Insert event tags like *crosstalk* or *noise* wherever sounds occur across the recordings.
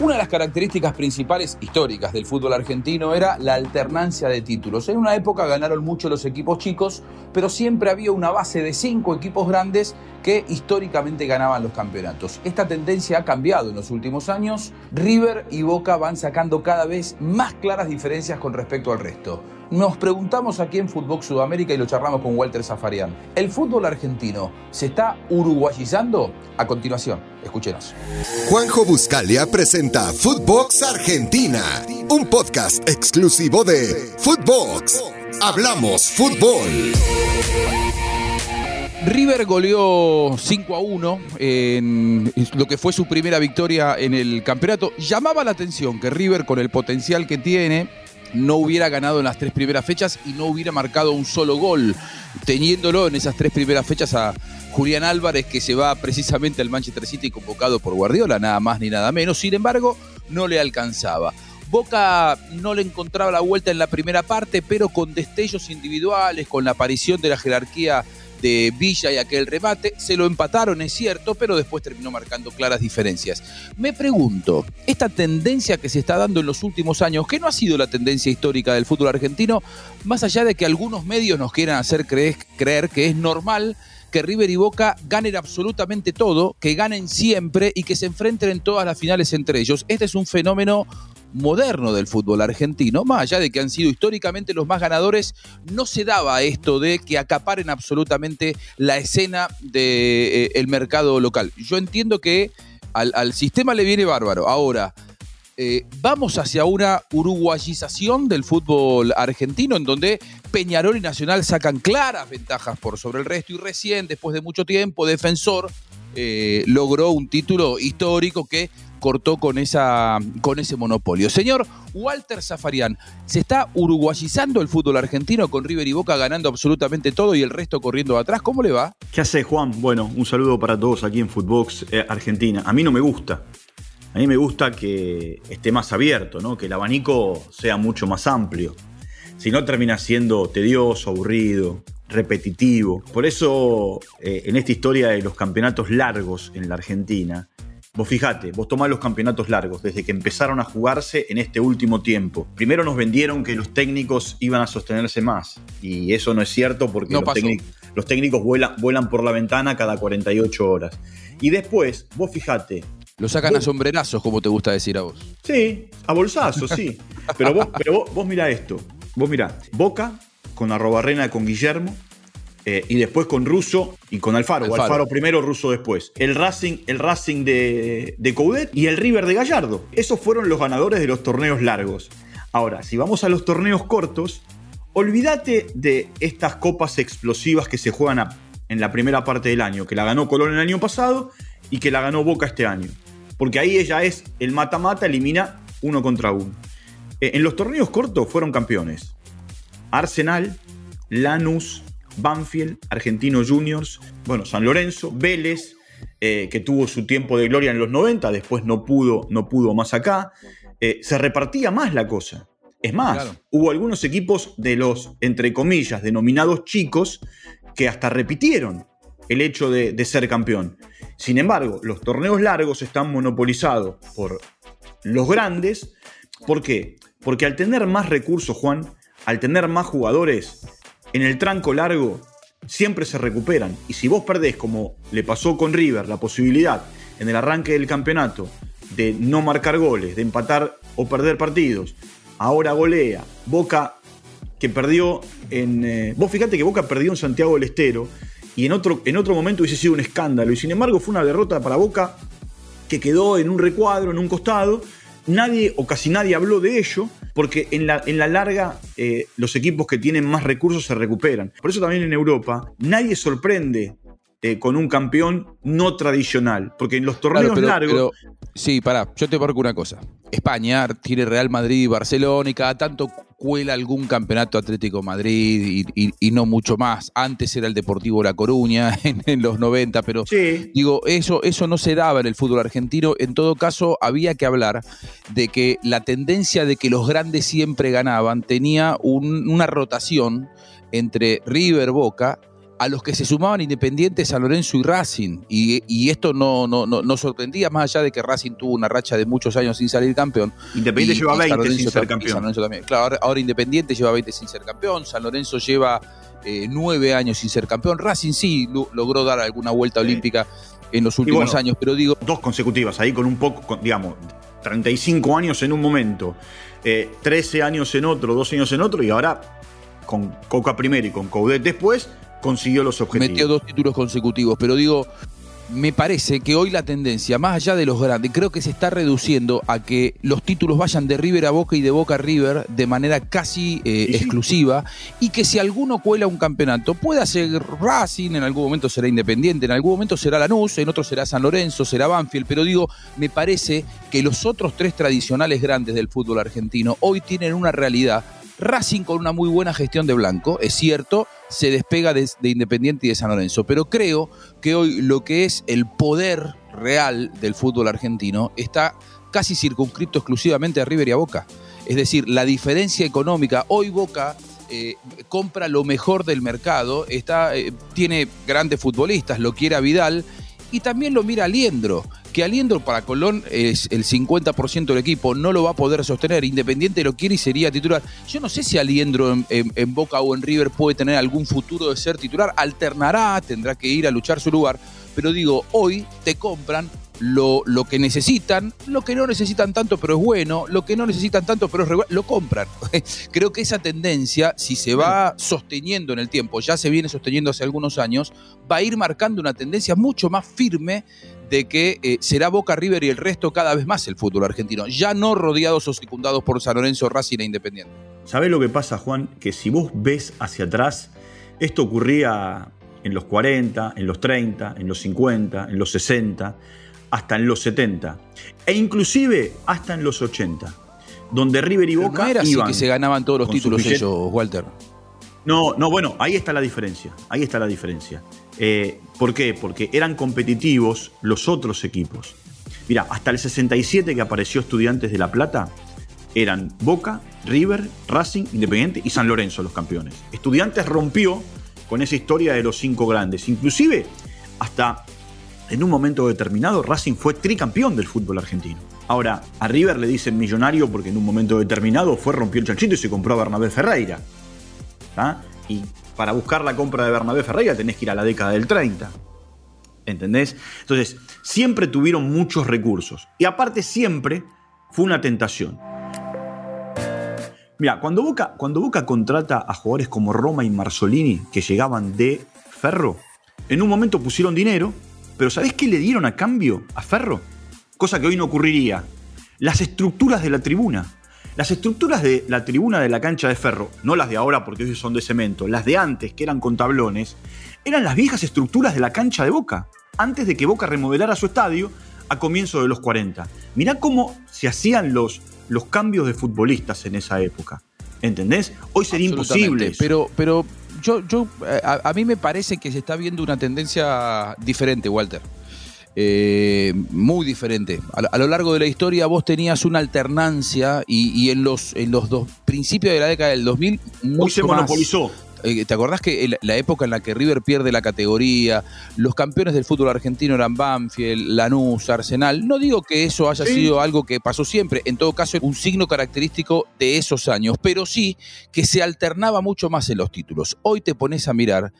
Una de las características principales históricas del fútbol argentino era la alternancia de títulos. En una época ganaron mucho los equipos chicos, pero siempre había una base de cinco equipos grandes que históricamente ganaban los campeonatos. Esta tendencia ha cambiado en los últimos años. River y Boca van sacando cada vez más claras diferencias con respecto al resto. Nos preguntamos aquí en Fútbol Sudamérica y lo charlamos con Walter Zafarian. ¿El fútbol argentino se está uruguayizando? A continuación, escúchenos. Juanjo Buscalia presenta Footbox Argentina, un podcast exclusivo de Footbox. Hablamos fútbol. River goleó 5 a 1 en lo que fue su primera victoria en el campeonato. Llamaba la atención que River, con el potencial que tiene, no hubiera ganado en las tres primeras fechas y no hubiera marcado un solo gol, teniéndolo en esas tres primeras fechas a Julián Álvarez, que se va precisamente al Manchester City convocado por Guardiola, nada más ni nada menos. Sin embargo, no le alcanzaba. Boca no le encontraba la vuelta en la primera parte, pero con destellos individuales, con la aparición de la jerarquía de Villa y aquel remate. Se lo empataron, es cierto, pero después terminó marcando claras diferencias. Me pregunto, esta tendencia que se está dando en los últimos años, que no ha sido la tendencia histórica del fútbol argentino, más allá de que algunos medios nos quieran hacer creer, creer que es normal que River y Boca ganen absolutamente todo, que ganen siempre y que se enfrenten en todas las finales entre ellos. Este es un fenómeno moderno del fútbol argentino, más allá de que han sido históricamente los más ganadores, no se daba esto de que acaparen absolutamente la escena del de, eh, mercado local. Yo entiendo que al, sistema le viene bárbaro. Ahora, eh, vamos hacia una uruguayización del fútbol argentino, en donde Peñarol y Nacional sacan claras ventajas por sobre el resto, y recién, después de mucho tiempo, Defensor eh, logró un título histórico que cortó con, esa, con ese monopolio. Señor Walter Zafarian, ¿se está uruguayizando el fútbol argentino con River y Boca ganando absolutamente todo y el resto corriendo atrás? ¿Cómo le va? ¿Qué hace Juan? Bueno, un saludo para todos aquí en Footbox eh, Argentina. A mí no me gusta. A mí me gusta que esté más abierto, ¿no? que el abanico sea mucho más amplio. Si no termina siendo tedioso, aburrido, repetitivo. Por eso, eh, en esta historia de los campeonatos largos en la Argentina, Vos fijate, vos tomás los campeonatos largos desde que empezaron a jugarse en este último tiempo. Primero nos vendieron que los técnicos iban a sostenerse más. Y eso no es cierto porque los, los, técnicos vuelan, vuelan, por la ventana cada 48 horas. Y después, vos fijate. Lo sacan a sombrerazos, como te gusta decir a vos. Sí, a bolsazos, sí. *laughs* Pero vos, pero vos, vos mirá esto. Vos mirá, Boca con Arrobarrena con Guillermo, eh, y después con Russo y con Alfaro. Alfaro. primero, Russo después. El Racing, el Racing de, de Coudet y el River de Gallardo. Esos fueron los ganadores de los torneos largos. Ahora, si vamos a los torneos cortos, olvídate de estas copas explosivas que se juegan en la primera parte del año, que la ganó Colón el año pasado y que la ganó Boca este año. Porque ahí ella es el mata-mata, elimina uno contra uno. Eh, en los torneos cortos fueron campeones. Arsenal, Lanús, Banfield, Argentino Juniors, bueno, San Lorenzo, Vélez, eh, que tuvo su tiempo de gloria en los 90, después no pudo, no pudo más acá. Eh, se repartía más la cosa. Es más, hubo algunos equipos de los, entre comillas, denominados chicos, que hasta repitieron el hecho de, de ser campeón. Sin embargo, los torneos largos están monopolizados por los grandes. ¿Por qué? Porque al tener más recursos, Juan, al tener más jugadores, en el tranco largo siempre se recuperan. Y si vos perdés, como le pasó con River, la posibilidad en el arranque del campeonato de no marcar goles, de empatar o perder partidos, ahora golea, Boca que perdió en... Eh, vos fíjate que Boca perdió en Santiago del Estero y en otro, en otro momento hubiese sido un escándalo. Y sin embargo fue una derrota para Boca que quedó en un recuadro, en un costado. Nadie o casi nadie habló de ello, porque en la, en la larga eh, los equipos que tienen más recursos se recuperan. Por eso también en Europa nadie sorprende eh, con un campeón no tradicional. Porque en los torneos largos. Sí, pará, yo te marco una cosa. España tiene Real Madrid y Barcelona y cada tanto cuela algún campeonato Atlético Madrid y, no mucho más. Antes era el Deportivo La Coruña *laughs* en, los 90, pero digo, eso, eso no se daba en el fútbol argentino. En todo caso, había que hablar de que la tendencia de que los grandes siempre ganaban tenía una rotación entre River Boca a los que se sumaban Independiente, San Lorenzo y Racing. Y, esto no, no, no, sorprendía, más allá de que Racing tuvo una racha de muchos años sin salir campeón. Independiente lleva 20 sin ser campeón. Claro, ahora, Independiente lleva 20 sin ser campeón, San Lorenzo lleva eh, 9 años sin ser campeón. Racing sí logró dar alguna vuelta olímpica en los últimos años, pero digo... Dos consecutivas, ahí con un poco, digamos, 35 años en un momento, 13 eh, años en otro, 12 años en otro, y ahora con Coca primero y con Coudet después, consiguió los objetivos. Metió dos títulos consecutivos, pero digo, me parece que hoy la tendencia, más allá de los grandes, creo que se está reduciendo a que los títulos vayan de River a Boca y de Boca a River de manera casi eh, exclusiva y que si alguno cuela un campeonato, pueda ser Racing, en algún momento será Independiente, en algún momento será Lanús, en otro será San Lorenzo, será Banfield, pero digo, me parece que los otros tres tradicionales grandes del fútbol argentino hoy tienen una realidad Racing con una muy buena gestión de Blanco, es cierto, se despega de, Independiente y de San Lorenzo, pero creo que hoy lo que es el poder real del fútbol argentino está casi circunscrito exclusivamente a River y a Boca. Es decir, la diferencia económica, hoy Boca eh, compra lo mejor del mercado, está, eh, tiene grandes futbolistas, lo quiere a Vidal y también lo mira Aliendro que Aliendro para Colón es el 50% del equipo, no lo va a poder sostener. Independiente lo quiere y sería titular. Yo no sé si Aliendro en, Boca o en River puede tener algún futuro de ser titular. Alternará, tendrá que ir a luchar su lugar. Pero digo, hoy te compran lo, lo, que necesitan, lo que no necesitan tanto pero es bueno, lo que no necesitan tanto pero es lo compran. *laughs* Creo que esa tendencia, si se va sosteniendo en el tiempo, ya se viene sosteniendo hace algunos años, va a ir marcando una tendencia mucho más firme de que eh, será Boca River y el resto cada vez más el fútbol argentino, ya no rodeados o secundados por San Lorenzo, Racing e Independiente. ¿Sabés lo que pasa, Juan? Que si vos ves hacia atrás, esto ocurría en los 40, en los 30, en los 50, en los 60, hasta en los 70, e inclusive hasta en los 80, donde River y Boca no era así que se ganaban todos los títulos ellos, Walter. No, no, bueno, ahí está la diferencia. Ahí está la diferencia. Eh, ¿Por qué? Porque eran competitivos los otros equipos. Mira, hasta el 67 que apareció Estudiantes de La Plata, eran Boca, River, Racing, Independiente y San Lorenzo los campeones. Estudiantes rompió con esa historia de los cinco grandes. Inclusive, hasta en un momento determinado, Racing fue tricampeón del fútbol argentino. Ahora, a River le dicen millonario porque en un momento determinado fue, rompió el chanchito y se compró a Bernabé Ferreira. Y para buscar la compra de Bernabé Ferreira tenés que ir a la década del 30. ¿Entendés? Entonces, siempre tuvieron muchos recursos. Y aparte, siempre fue una tentación. Mira, cuando Boca, cuando Boca contrata a jugadores como Roma y Marzolini, que llegaban de Ferro, en un momento pusieron dinero, pero ¿sabés qué le dieron a cambio a Ferro? Cosa que hoy no ocurriría. Las estructuras de la tribuna. Las estructuras de la tribuna de la cancha de ferro, no las de ahora porque hoy son de cemento, las de antes, que eran con tablones, eran las viejas estructuras de la cancha de Boca, antes de que Boca remodelara su estadio a comienzos de los 40. Mirá cómo se hacían los, los cambios de futbolistas en esa época. ¿Entendés? Hoy sería imposible. Pero, pero yo, yo a, mí me parece que se está viendo una tendencia diferente, Walter. Eh, muy diferente. A, lo largo de la historia vos tenías una alternancia y, en, los, en los dos principios de la década del 2000 muy se monopolizó. Eh, ¿Te acordás que la época en la que River pierde la categoría, los campeones del fútbol argentino eran Banfield, Lanús, Arsenal? No digo que eso haya sido algo que pasó siempre, en todo caso un signo característico de esos años, pero sí que se alternaba mucho más en los títulos. Hoy te pones a mirar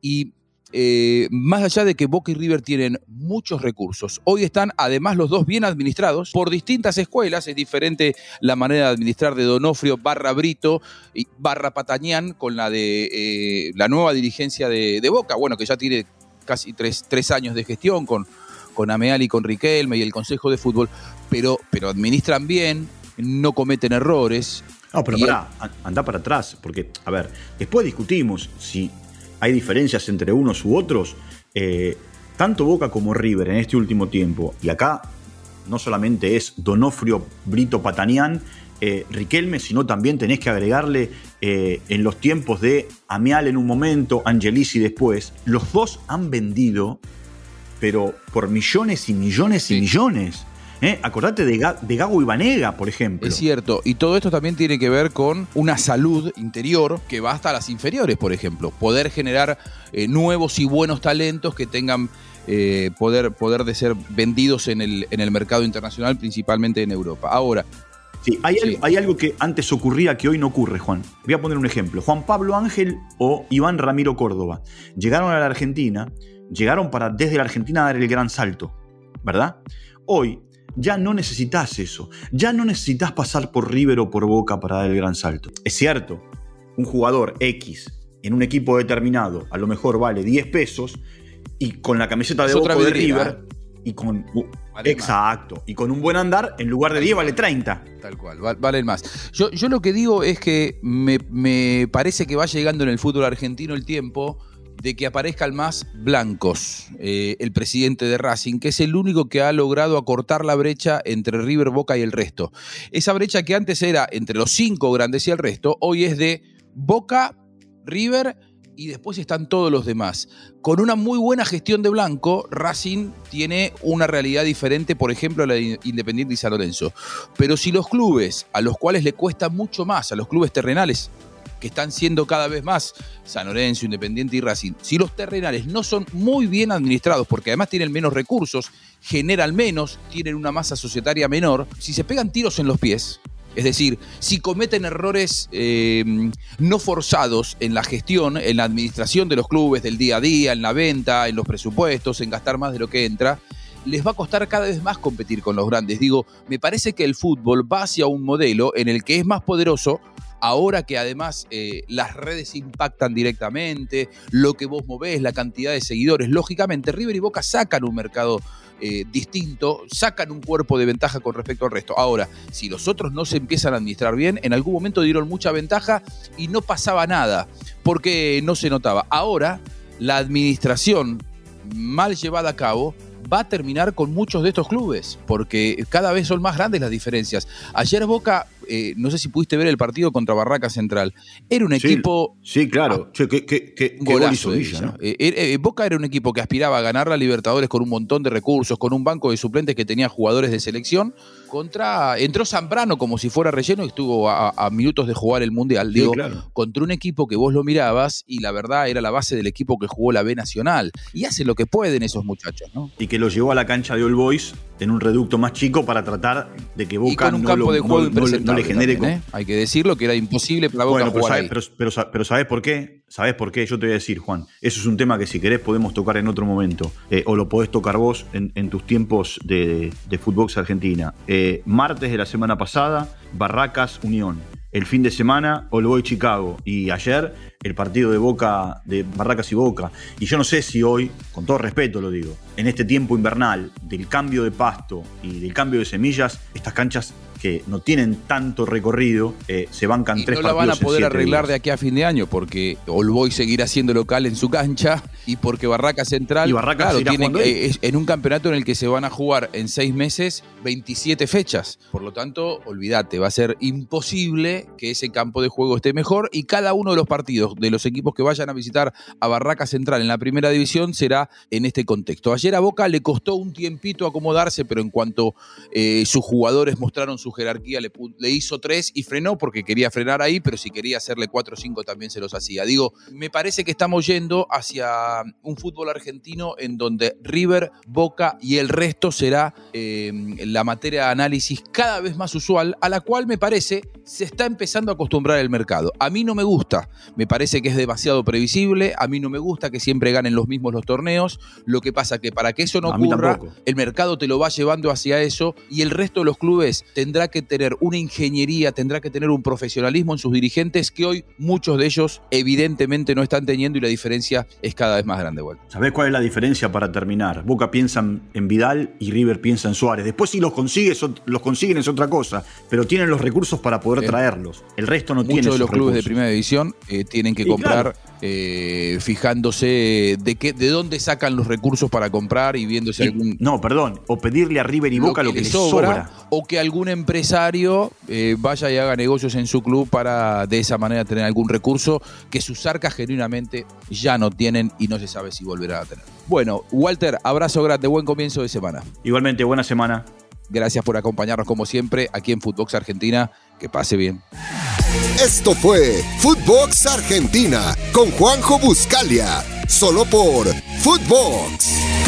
y eh, más allá de que Boca y River tienen muchos recursos, hoy están además los dos bien administrados por distintas escuelas. Es diferente la manera de administrar de Donofrio barra Brito y barra Patañán con la de eh, la nueva dirigencia de, Boca, bueno, que ya tiene casi tres, años de gestión con, con Ameal y con Riquelme y el Consejo de Fútbol, pero, pero administran bien, no cometen errores. No, pero pará, anda para atrás, porque, a ver, después discutimos si hay diferencias entre unos u otros, eh, tanto Boca como River en este último tiempo, y acá no solamente es Donofrio Brito Patanián, eh, Riquelme, sino también tenés que agregarle eh, en los tiempos de Amial en un momento, Angelisi después, los dos han vendido, pero por millones y millones y millones. ¿Eh? Acordate de, de Gago Ibanega, por ejemplo. Es cierto, y todo esto también tiene que ver con una salud interior que va hasta las inferiores, por ejemplo. Poder generar eh, nuevos y buenos talentos que tengan eh, poder, poder de ser vendidos en el, en el mercado internacional, principalmente en Europa. Ahora, Sí, hay, Algo, hay, Algo, que antes ocurría que hoy no ocurre, Juan. Voy a poner un ejemplo. Juan Pablo Ángel o Iván Ramiro Córdoba llegaron a la Argentina, llegaron para desde la Argentina dar el gran salto, ¿verdad? Hoy ya no necesitas eso, ya no necesitas pasar por River o por Boca para dar el gran salto. Es cierto, un jugador X en un equipo determinado a lo mejor vale 10 pesos y con la camiseta de Boca o de River y con exacto y con un buen andar en lugar de 10 vale 30 tal cual vale más. Yo, yo lo que digo es que me, me, parece que va llegando en el fútbol argentino el tiempo de que aparezcan más blancos eh, el presidente de Racing que es el único que ha logrado acortar la brecha entre River Boca y el resto esa brecha que antes era entre los cinco grandes y el resto hoy es de Boca River y después están todos los demás. Con una muy buena gestión de Blanco, Racing tiene una realidad diferente, por ejemplo, a la de Independiente y San Lorenzo. Pero si los clubes, a los cuales le cuesta mucho más, a los clubes terrenales, que están siendo cada vez más San Lorenzo, Independiente y Racing, si los terrenales no son muy bien administrados, porque además tienen menos recursos, generan menos, tienen una masa societaria menor, si se pegan tiros en los pies, es decir, si cometen errores eh, no forzados en la gestión, en la administración de los clubes, del día a día, en la venta, en los presupuestos, en gastar más de lo que entra, les va a costar cada vez más competir con los grandes. Digo, me parece que el fútbol va hacia un modelo en el que es más poderoso ahora que además eh, las redes impactan directamente, lo que vos movés, la cantidad de seguidores, lógicamente River y Boca sacan un mercado eh, distinto, sacan un cuerpo de ventaja con respecto al resto. Ahora, si los otros no se empiezan a administrar bien, en algún momento dieron mucha ventaja y no pasaba nada, porque no se notaba. Ahora, la administración mal llevada a cabo va a terminar con muchos de estos clubes, porque cada vez son más grandes las diferencias. Ayer Boca eh, no sé si pudiste ver el partido contra Barraca Central. Era un equipo. Sí, claro. Ah, qué, golazo eh, eh, Boca era un equipo que aspiraba a ganar la Libertadores con un montón de recursos, con un banco de suplentes que tenía jugadores de selección. Contra. Entró Zambrano como si fuera relleno y estuvo a, minutos de jugar el Mundial. Digo, contra un equipo que vos lo mirabas y la verdad era la base del equipo que jugó la B Nacional. Y hacen lo que pueden esos muchachos, ¿no? Y que lo llevó a la cancha de All Boys en un reducto más chico para tratar de que Boca un campo de juego ¿eh? Hay que decirlo que era imposible para Boca jugar pero, Pero, ¿sabes por qué? ¿Sabes por qué? Yo te voy a decir, Juan. Eso es un tema que si querés podemos tocar en otro momento. Eh, o lo podés tocar vos en, tus tiempos de, de Footbox Argentina. Eh, martes de la semana pasada, Barracas Unión. El fin de semana, All Chicago. Y ayer, el partido de Boca, de Barracas y Boca. Y yo no sé si hoy, con todo respeto lo digo, en este tiempo invernal del cambio de pasto y del cambio de semillas, estas canchas que no tienen tanto recorrido, eh, se bancan y tres no la van a poder arreglar de aquí a fin de año porque Olboy seguirá siendo local en su cancha y porque Barraca Central y Barraca tiene, eh, en un campeonato en el que se van a jugar en seis meses 27 fechas. Por lo tanto, olvídate, va a ser imposible que ese campo de juego esté mejor y cada uno de los partidos de los equipos que vayan a visitar a Barraca Central en la primera división será en este contexto. Ayer a Boca le costó un tiempito acomodarse, pero en cuanto eh, sus jugadores mostraron su jerarquía le, hizo tres y frenó porque quería frenar ahí, pero si quería hacerle cuatro o cinco también se los hacía. Digo, me parece que estamos yendo hacia un fútbol argentino en donde River, Boca y el resto será eh, la materia de análisis cada vez más usual, a la cual me parece se está empezando a acostumbrar el mercado. A mí no me gusta, me parece que es demasiado previsible, a mí no me gusta que siempre ganen los mismos los torneos, lo que pasa que para que eso no ocurra, el mercado te lo va llevando hacia eso y el resto de los clubes tendrá que tener una ingeniería, tendrá que tener un profesionalismo en sus dirigentes que hoy muchos de ellos evidentemente no están teniendo y la diferencia es cada vez más grande. Bueno. ¿Sabés cuál es la diferencia para terminar? Boca piensa en Vidal y River piensa en Suárez. Después si los, consigues, los consiguen es otra cosa, pero tienen los recursos para poder traerlos. El resto no tiene Muchos de los clubes de primera división eh, tienen que comprar eh, fijándose de qué, de dónde sacan los recursos para comprar y viéndose algún. No, perdón, o pedirle a River y Boca lo que, les sobra, O que algún empresario eh, vaya y haga negocios en su club para de esa manera tener algún recurso que sus arcas genuinamente ya no tienen y no se sabe si volverá a tener. Bueno, Walter, abrazo grande, buen comienzo de semana. Igualmente, buena semana. Gracias por acompañarnos como siempre aquí en Footbox Argentina. Que pase bien. Esto fue Footbox Argentina con Juanjo Buscalia, solo por Footbox.